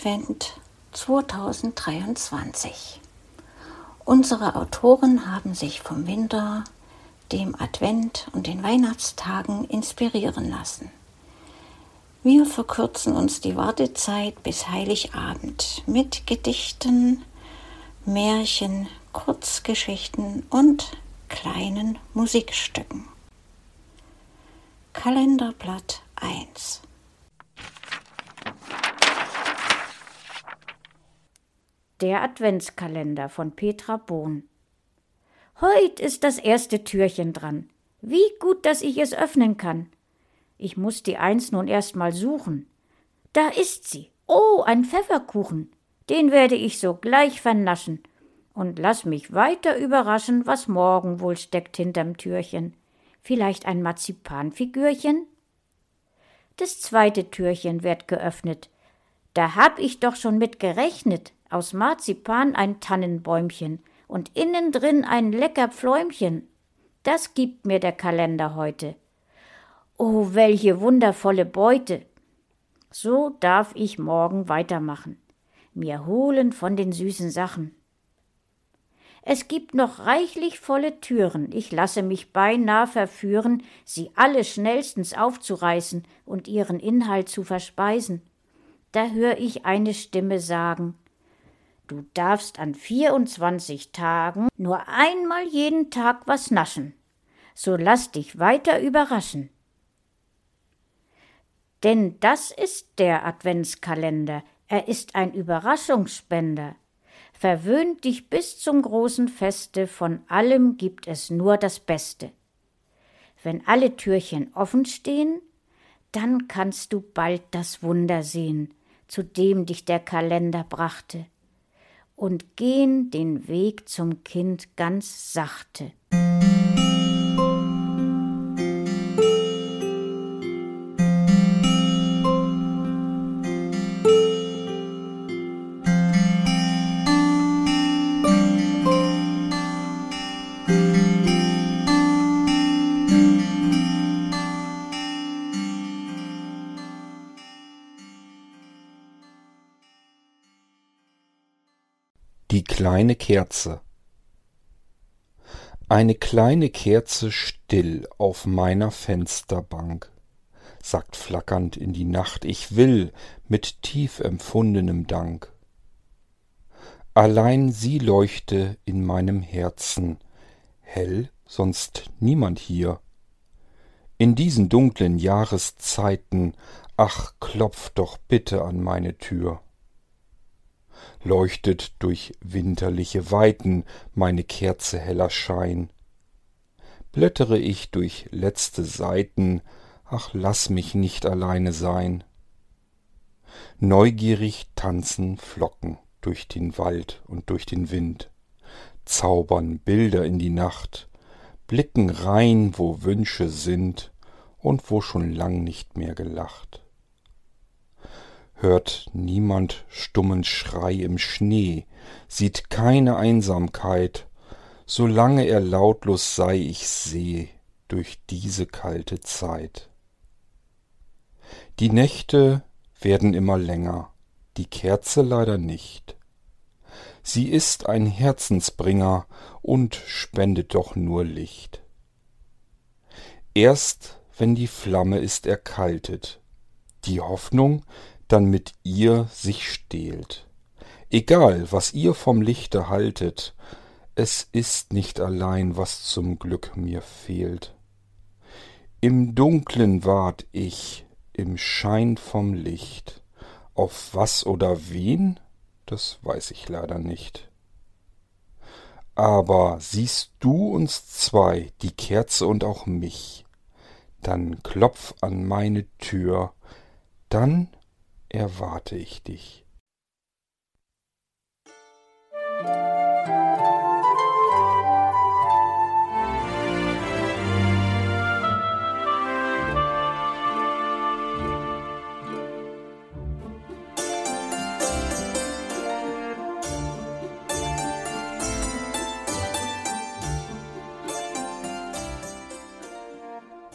Advent 2023. Unsere Autoren haben sich vom Winter, dem Advent und den Weihnachtstagen inspirieren lassen. Wir verkürzen uns die Wartezeit bis Heiligabend mit Gedichten, Märchen, Kurzgeschichten und kleinen Musikstücken. Kalenderblatt 1 Der Adventskalender von Petra Bohn. Heut ist das erste Türchen dran. Wie gut, dass ich es öffnen kann. Ich muss die Eins nun erst mal suchen. Da ist sie. Oh, ein Pfefferkuchen. Den werde ich sogleich vernaschen. Und lass mich weiter überraschen, was morgen wohl steckt hinterm Türchen. Vielleicht ein Marzipanfigürchen? Das zweite Türchen wird geöffnet. Da hab ich doch schon mit gerechnet aus Marzipan ein Tannenbäumchen und innen drin ein lecker Pfläumchen. Das gibt mir der Kalender heute. Oh, welche wundervolle Beute! So darf ich morgen weitermachen, mir holen von den süßen Sachen. Es gibt noch reichlich volle Türen, ich lasse mich beinah verführen, sie alle schnellstens aufzureißen und ihren Inhalt zu verspeisen. Da hör ich eine Stimme sagen, Du darfst an 24 Tagen nur einmal jeden Tag was naschen. So lass dich weiter überraschen. Denn das ist der Adventskalender. Er ist ein Überraschungsspender. Verwöhnt dich bis zum großen Feste, von allem gibt es nur das Beste. Wenn alle Türchen offen stehen, dann kannst du bald das Wunder sehen, zu dem dich der Kalender brachte und gehen den Weg zum Kind ganz sachte. Die kleine Kerze Eine kleine Kerze still auf meiner Fensterbank, sagt flackernd in die Nacht, ich will mit tief empfundenem Dank. Allein sie leuchte in meinem Herzen, hell, sonst niemand hier. In diesen dunklen Jahreszeiten, ach, klopf doch bitte an meine Tür leuchtet durch winterliche Weiten meine Kerze heller Schein. Blättere ich durch letzte Seiten, ach lass mich nicht alleine sein. Neugierig tanzen Flocken durch den Wald und durch den Wind, zaubern Bilder in die Nacht, blicken rein, wo Wünsche sind und wo schon lang nicht mehr gelacht hört niemand stummen Schrei im Schnee, sieht keine Einsamkeit, solange er lautlos sei, ich seh durch diese kalte Zeit. Die Nächte werden immer länger, die Kerze leider nicht. Sie ist ein Herzensbringer und spendet doch nur Licht. Erst wenn die Flamme ist erkaltet, die Hoffnung dann mit ihr sich stehlt. Egal, was ihr vom Lichte haltet, es ist nicht allein, was zum Glück mir fehlt. Im Dunklen wart ich, im Schein vom Licht. Auf was oder wen, das weiß ich leider nicht. Aber siehst du uns zwei, die Kerze und auch mich, dann klopf an meine Tür, dann erwarte ich dich.